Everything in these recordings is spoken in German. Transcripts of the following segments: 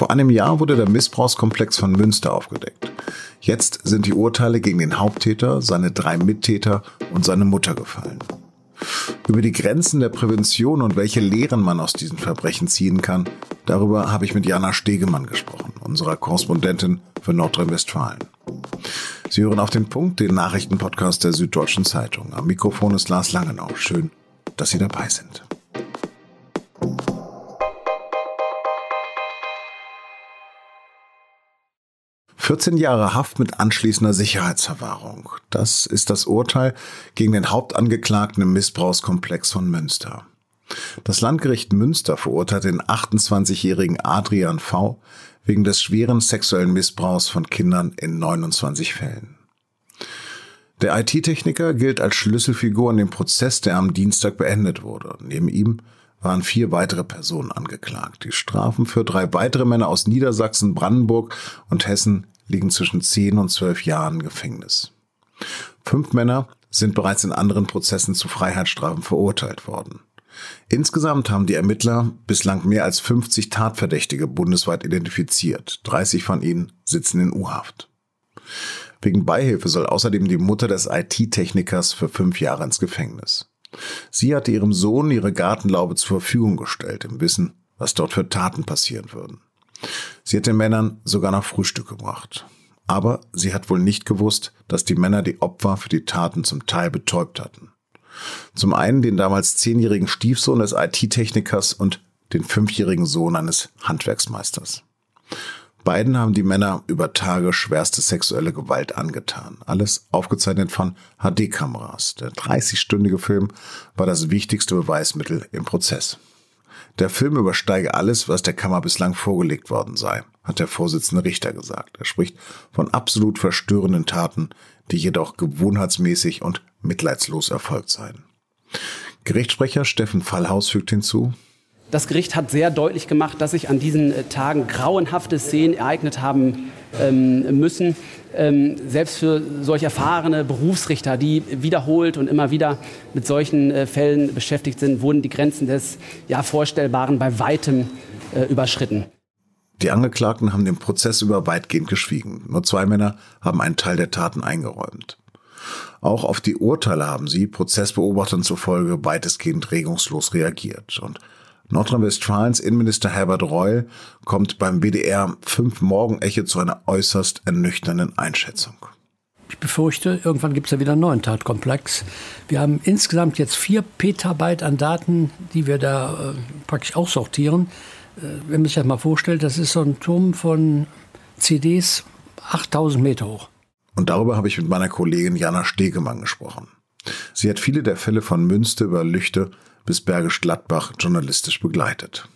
Vor einem Jahr wurde der Missbrauchskomplex von Münster aufgedeckt. Jetzt sind die Urteile gegen den Haupttäter, seine drei Mittäter und seine Mutter gefallen. Über die Grenzen der Prävention und welche Lehren man aus diesen Verbrechen ziehen kann, darüber habe ich mit Jana Stegemann gesprochen, unserer Korrespondentin für Nordrhein-Westfalen. Sie hören auf den Punkt, den Nachrichtenpodcast der Süddeutschen Zeitung. Am Mikrofon ist Lars Langenau. Schön, dass Sie dabei sind. 14 Jahre Haft mit anschließender Sicherheitsverwahrung. Das ist das Urteil gegen den Hauptangeklagten im Missbrauchskomplex von Münster. Das Landgericht Münster verurteilt den 28-jährigen Adrian V. wegen des schweren sexuellen Missbrauchs von Kindern in 29 Fällen. Der IT-Techniker gilt als Schlüsselfigur in dem Prozess, der am Dienstag beendet wurde. Neben ihm waren vier weitere Personen angeklagt. Die Strafen für drei weitere Männer aus Niedersachsen, Brandenburg und Hessen liegen zwischen 10 und 12 Jahren Gefängnis. Fünf Männer sind bereits in anderen Prozessen zu Freiheitsstrafen verurteilt worden. Insgesamt haben die Ermittler bislang mehr als 50 Tatverdächtige bundesweit identifiziert. 30 von ihnen sitzen in U-Haft. Wegen Beihilfe soll außerdem die Mutter des IT-Technikers für fünf Jahre ins Gefängnis. Sie hatte ihrem Sohn ihre Gartenlaube zur Verfügung gestellt, im Wissen, was dort für Taten passieren würden. Sie hat den Männern sogar noch Frühstück gebracht. Aber sie hat wohl nicht gewusst, dass die Männer die Opfer für die Taten zum Teil betäubt hatten. Zum einen den damals zehnjährigen Stiefsohn des IT-Technikers und den fünfjährigen Sohn eines Handwerksmeisters. Beiden haben die Männer über Tage schwerste sexuelle Gewalt angetan. Alles aufgezeichnet von HD-Kameras. Der 30-stündige Film war das wichtigste Beweismittel im Prozess. Der Film übersteige alles, was der Kammer bislang vorgelegt worden sei, hat der Vorsitzende Richter gesagt. Er spricht von absolut verstörenden Taten, die jedoch gewohnheitsmäßig und mitleidslos erfolgt seien. Gerichtssprecher Steffen Fallhaus fügt hinzu, das Gericht hat sehr deutlich gemacht, dass sich an diesen äh, Tagen grauenhafte Szenen ereignet haben ähm, müssen. Ähm, selbst für solch erfahrene Berufsrichter, die wiederholt und immer wieder mit solchen äh, Fällen beschäftigt sind, wurden die Grenzen des ja, Vorstellbaren bei weitem äh, überschritten. Die Angeklagten haben den Prozess über weitgehend geschwiegen. Nur zwei Männer haben einen Teil der Taten eingeräumt. Auch auf die Urteile haben sie, Prozessbeobachtern zufolge, weitestgehend regungslos reagiert. Und Nordrhein-Westfalens Innenminister Herbert Reul kommt beim WDR 5 Morgenecho zu einer äußerst ernüchternden Einschätzung. Ich befürchte, irgendwann gibt es ja wieder einen neuen Tatkomplex. Wir haben insgesamt jetzt vier Petabyte an Daten, die wir da äh, praktisch aussortieren. Äh, wenn man sich das mal vorstellt, das ist so ein Turm von CDs 8000 Meter hoch. Und darüber habe ich mit meiner Kollegin Jana Stegemann gesprochen. Sie hat viele der Fälle von Münster über Lüchte bis Bergisch Gladbach journalistisch begleitet.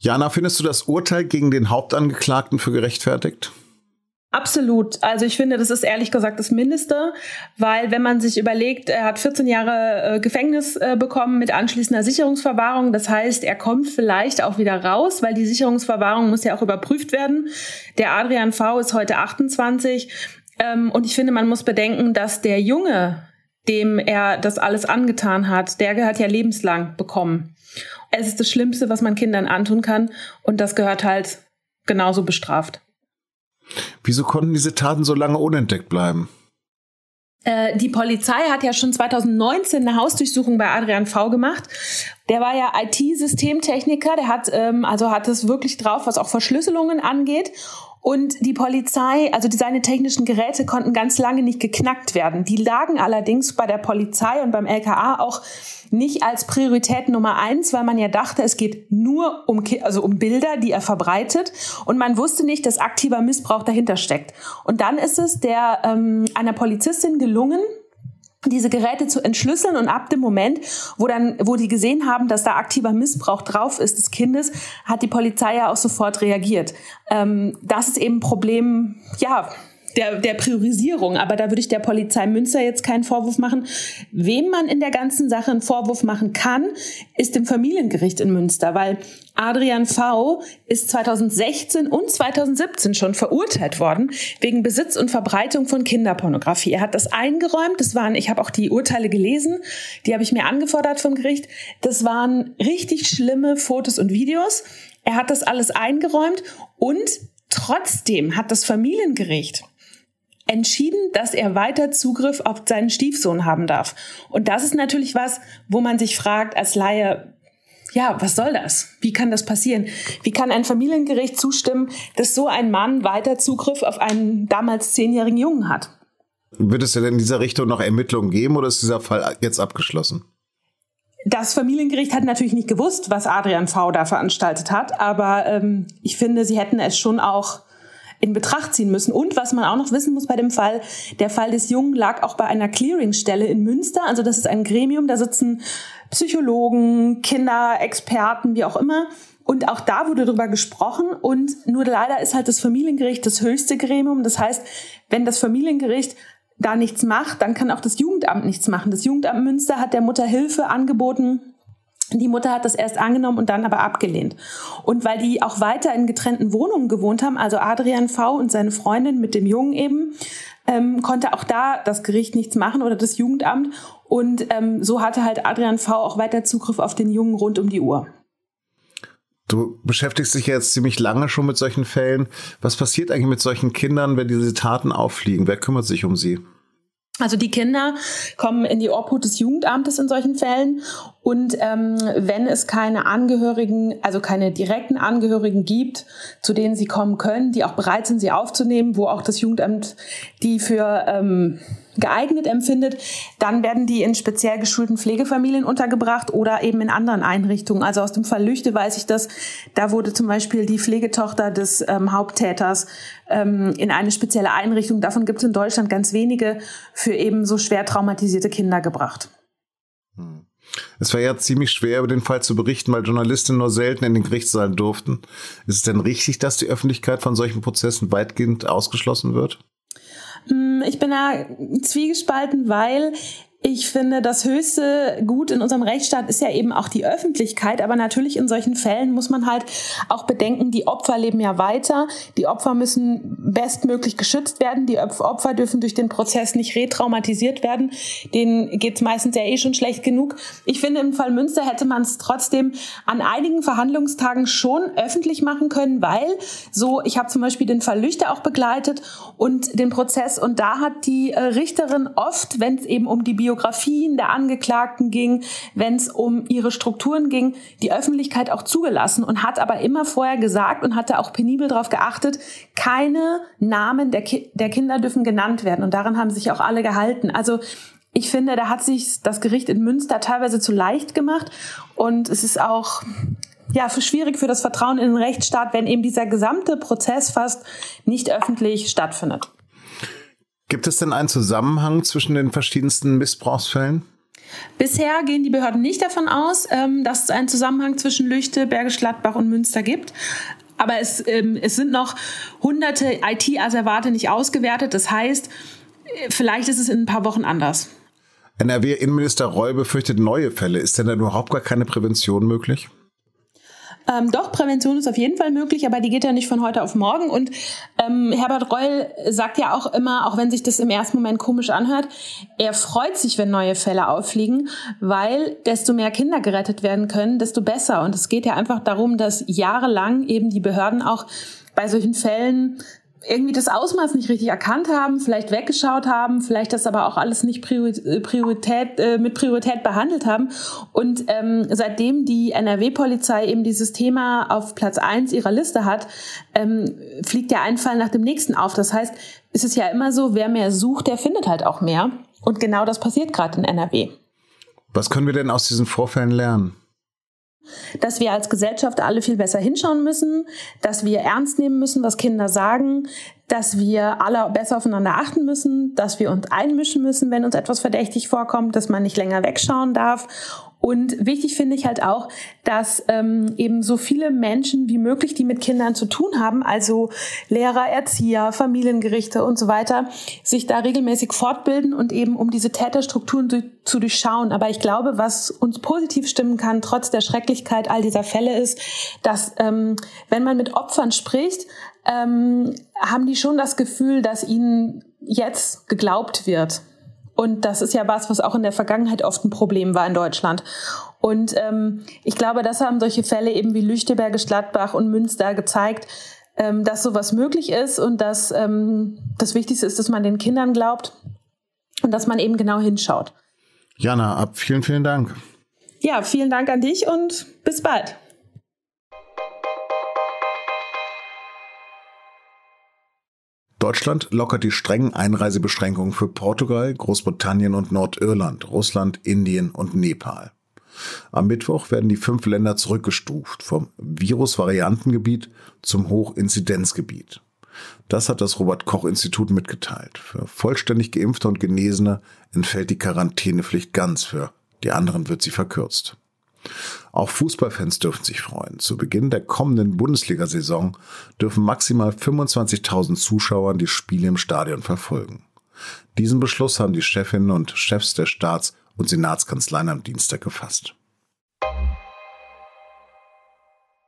Jana, findest du das Urteil gegen den Hauptangeklagten für gerechtfertigt? Absolut. Also ich finde, das ist ehrlich gesagt das Mindeste, weil wenn man sich überlegt, er hat 14 Jahre äh, Gefängnis äh, bekommen mit anschließender Sicherungsverwahrung. Das heißt, er kommt vielleicht auch wieder raus, weil die Sicherungsverwahrung muss ja auch überprüft werden. Der Adrian V ist heute 28. Ähm, und ich finde, man muss bedenken, dass der Junge, dem er das alles angetan hat, der gehört ja lebenslang bekommen. Es ist das Schlimmste, was man Kindern antun kann und das gehört halt genauso bestraft. Wieso konnten diese Taten so lange unentdeckt bleiben? Äh, die Polizei hat ja schon 2019 eine Hausdurchsuchung bei Adrian V gemacht. Der war ja IT-Systemtechniker, der hat ähm, also hat es wirklich drauf, was auch Verschlüsselungen angeht. Und die Polizei, also seine technischen Geräte konnten ganz lange nicht geknackt werden. Die lagen allerdings bei der Polizei und beim LKA auch nicht als Priorität Nummer eins, weil man ja dachte, es geht nur um, also um Bilder, die er verbreitet. Und man wusste nicht, dass aktiver Missbrauch dahinter steckt. Und dann ist es der ähm, einer Polizistin gelungen, diese Geräte zu entschlüsseln und ab dem Moment, wo dann, wo die gesehen haben, dass da aktiver Missbrauch drauf ist des Kindes, hat die Polizei ja auch sofort reagiert. Ähm, das ist eben ein Problem, ja, der, der Priorisierung. Aber da würde ich der Polizei Münster jetzt keinen Vorwurf machen. Wem man in der ganzen Sache einen Vorwurf machen kann, ist dem Familiengericht in Münster, weil Adrian V. ist 2016 und 2017 schon verurteilt worden wegen Besitz und Verbreitung von Kinderpornografie. Er hat das eingeräumt. Das waren, ich habe auch die Urteile gelesen, die habe ich mir angefordert vom Gericht. Das waren richtig schlimme Fotos und Videos. Er hat das alles eingeräumt und trotzdem hat das Familiengericht entschieden, dass er weiter Zugriff auf seinen Stiefsohn haben darf. Und das ist natürlich was, wo man sich fragt als Laie, ja, was soll das? Wie kann das passieren? Wie kann ein Familiengericht zustimmen, dass so ein Mann weiter Zugriff auf einen damals zehnjährigen Jungen hat? Wird es denn in dieser Richtung noch Ermittlungen geben oder ist dieser Fall jetzt abgeschlossen? Das Familiengericht hat natürlich nicht gewusst, was Adrian V. da veranstaltet hat, aber ähm, ich finde, sie hätten es schon auch in Betracht ziehen müssen. Und was man auch noch wissen muss bei dem Fall, der Fall des Jungen lag auch bei einer Clearingstelle in Münster. Also das ist ein Gremium, da sitzen Psychologen, Kinderexperten, wie auch immer. Und auch da wurde darüber gesprochen. Und nur leider ist halt das Familiengericht das höchste Gremium. Das heißt, wenn das Familiengericht da nichts macht, dann kann auch das Jugendamt nichts machen. Das Jugendamt Münster hat der Mutter Hilfe angeboten. Die Mutter hat das erst angenommen und dann aber abgelehnt. Und weil die auch weiter in getrennten Wohnungen gewohnt haben, also Adrian V. und seine Freundin mit dem Jungen eben, ähm, konnte auch da das Gericht nichts machen oder das Jugendamt. Und ähm, so hatte halt Adrian V. auch weiter Zugriff auf den Jungen rund um die Uhr. Du beschäftigst dich jetzt ziemlich lange schon mit solchen Fällen. Was passiert eigentlich mit solchen Kindern, wenn diese Taten auffliegen? Wer kümmert sich um sie? Also die Kinder kommen in die Obhut des Jugendamtes in solchen Fällen und ähm, wenn es keine Angehörigen, also keine direkten Angehörigen gibt, zu denen sie kommen können, die auch bereit sind, sie aufzunehmen, wo auch das Jugendamt die für ähm, geeignet empfindet, dann werden die in speziell geschulten Pflegefamilien untergebracht oder eben in anderen Einrichtungen. Also aus dem Fall Lüchte weiß ich das. Da wurde zum Beispiel die Pflegetochter des ähm, Haupttäters ähm, in eine spezielle Einrichtung, davon gibt es in Deutschland ganz wenige, für eben so schwer traumatisierte Kinder gebracht. Hm. Es war ja ziemlich schwer, über den Fall zu berichten, weil Journalisten nur selten in den Gerichtssaal durften. Ist es denn richtig, dass die Öffentlichkeit von solchen Prozessen weitgehend ausgeschlossen wird? Hm, ich bin da zwiegespalten, weil ich finde, das höchste Gut in unserem Rechtsstaat ist ja eben auch die Öffentlichkeit. Aber natürlich in solchen Fällen muss man halt auch bedenken, die Opfer leben ja weiter. Die Opfer müssen bestmöglich geschützt werden. Die Opfer dürfen durch den Prozess nicht retraumatisiert werden. Denen geht's meistens ja eh schon schlecht genug. Ich finde, im Fall Münster hätte man es trotzdem an einigen Verhandlungstagen schon öffentlich machen können, weil so, ich habe zum Beispiel den Fall Lüchter auch begleitet und den Prozess. Und da hat die äh, Richterin oft, wenn es eben um die Bio Biografien der Angeklagten ging, wenn es um ihre Strukturen ging, die Öffentlichkeit auch zugelassen und hat aber immer vorher gesagt und hatte auch penibel darauf geachtet, keine Namen der, Ki der Kinder dürfen genannt werden. Und daran haben sich auch alle gehalten. Also ich finde, da hat sich das Gericht in Münster teilweise zu leicht gemacht und es ist auch ja, für schwierig für das Vertrauen in den Rechtsstaat, wenn eben dieser gesamte Prozess fast nicht öffentlich stattfindet. Gibt es denn einen Zusammenhang zwischen den verschiedensten Missbrauchsfällen? Bisher gehen die Behörden nicht davon aus, ähm, dass es einen Zusammenhang zwischen Lüchte, Bergisch Gladbach und Münster gibt. Aber es, ähm, es sind noch hunderte IT-Asservate nicht ausgewertet. Das heißt, vielleicht ist es in ein paar Wochen anders. NRW-Innenminister Reul befürchtet neue Fälle. Ist denn da überhaupt gar keine Prävention möglich? Ähm, doch, Prävention ist auf jeden Fall möglich, aber die geht ja nicht von heute auf morgen. Und ähm, Herbert Reul sagt ja auch immer, auch wenn sich das im ersten Moment komisch anhört, er freut sich, wenn neue Fälle auffliegen, weil desto mehr Kinder gerettet werden können, desto besser. Und es geht ja einfach darum, dass jahrelang eben die Behörden auch bei solchen Fällen irgendwie das Ausmaß nicht richtig erkannt haben, vielleicht weggeschaut haben, vielleicht das aber auch alles nicht äh, Priorität, äh, mit Priorität behandelt haben. Und ähm, seitdem die NRW-Polizei eben dieses Thema auf Platz eins ihrer Liste hat, ähm, fliegt der Einfall nach dem nächsten auf. Das heißt, es ist ja immer so, wer mehr sucht, der findet halt auch mehr. Und genau das passiert gerade in NRW. Was können wir denn aus diesen Vorfällen lernen? Dass wir als Gesellschaft alle viel besser hinschauen müssen, dass wir ernst nehmen müssen, was Kinder sagen, dass wir alle besser aufeinander achten müssen, dass wir uns einmischen müssen, wenn uns etwas verdächtig vorkommt, dass man nicht länger wegschauen darf Und wichtig finde ich halt auch, dass ähm, eben so viele Menschen wie möglich, die mit Kindern zu tun haben, also Lehrer, Erzieher, Familiengerichte und so weiter, sich da regelmäßig fortbilden und eben um diese Täterstrukturen zu, zu durchschauen. Aber ich glaube, was uns positiv stimmen kann, trotz der Schrecklichkeit all dieser Fälle, ist, dass ähm, wenn man mit Opfern spricht, ähm, haben die schon das Gefühl, dass ihnen jetzt geglaubt wird. Und das ist ja was, was auch in der Vergangenheit oft ein Problem war in Deutschland. Und ähm, ich glaube, das haben solche Fälle eben wie Lüchteberge, Gladbach und Münster gezeigt, ähm, dass sowas möglich ist und dass ähm, das Wichtigste ist, dass man den Kindern glaubt und dass man eben genau hinschaut. Jana, ab vielen, vielen Dank. Ja, vielen Dank an dich und bis bald. Deutschland lockert die strengen Einreisebeschränkungen für Portugal, Großbritannien und Nordirland, Russland, Indien und Nepal. Am Mittwoch werden die fünf Länder zurückgestuft vom Virusvariantengebiet zum Hochinzidenzgebiet. Das hat das Robert Koch Institut mitgeteilt. Für vollständig geimpfte und Genesene entfällt die Quarantänepflicht ganz, für die anderen wird sie verkürzt. Auch Fußballfans dürfen sich freuen. Zu Beginn der kommenden Bundesliga-Saison dürfen maximal 25.000 Zuschauer die Spiele im Stadion verfolgen. Diesen Beschluss haben die Chefinnen und Chefs der Staats- und Senatskanzleien am Dienstag gefasst.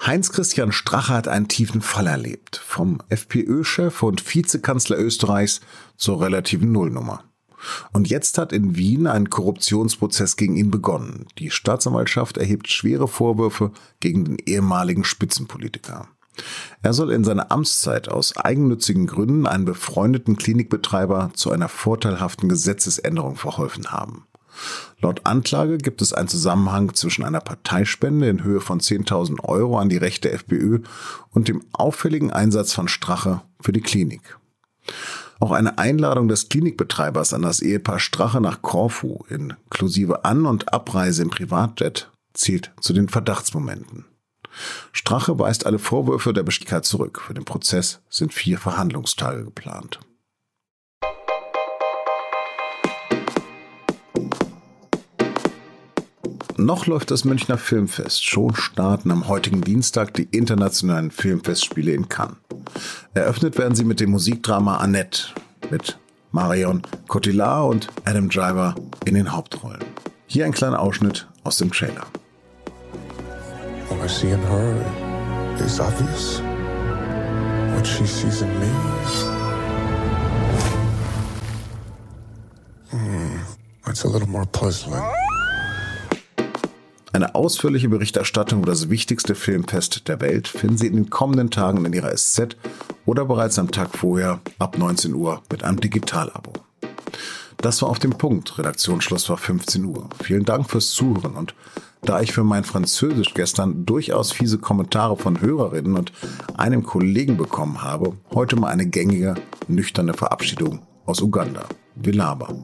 Heinz-Christian Strache hat einen tiefen Fall erlebt. Vom FPÖ-Chef und Vizekanzler Österreichs zur relativen Nullnummer. Und jetzt hat in Wien ein Korruptionsprozess gegen ihn begonnen. Die Staatsanwaltschaft erhebt schwere Vorwürfe gegen den ehemaligen Spitzenpolitiker. Er soll in seiner Amtszeit aus eigennützigen Gründen einen befreundeten Klinikbetreiber zu einer vorteilhaften Gesetzesänderung verholfen haben. Laut Anklage gibt es einen Zusammenhang zwischen einer Parteispende in Höhe von 10.000 Euro an die rechte FPÖ und dem auffälligen Einsatz von Strache für die Klinik. Auch eine Einladung des Klinikbetreibers an das Ehepaar Strache nach Korfu inklusive An- und Abreise im Privatjet zählt zu den Verdachtsmomenten. Strache weist alle Vorwürfe der Bestechlichkeit zurück. Für den Prozess sind vier Verhandlungstage geplant. Noch läuft das Münchner Filmfest. Schon starten am heutigen Dienstag die internationalen Filmfestspiele in Cannes. Eröffnet werden sie mit dem Musikdrama Annette mit Marion Cotillard und Adam Driver in den Hauptrollen. Hier ein kleiner Ausschnitt aus dem Trailer. What I see in her is obvious. What she sees in me. Hmm, it's a little more puzzling. Eine ausführliche Berichterstattung über das wichtigste Filmfest der Welt finden Sie in den kommenden Tagen in Ihrer SZ oder bereits am Tag vorher ab 19 Uhr mit einem Digitalabo. Das war auf dem Punkt. Redaktionsschluss war 15 Uhr. Vielen Dank fürs Zuhören und da ich für mein Französisch gestern durchaus fiese Kommentare von Hörerinnen und einem Kollegen bekommen habe, heute mal eine gängige, nüchterne Verabschiedung aus Uganda. Vilaba.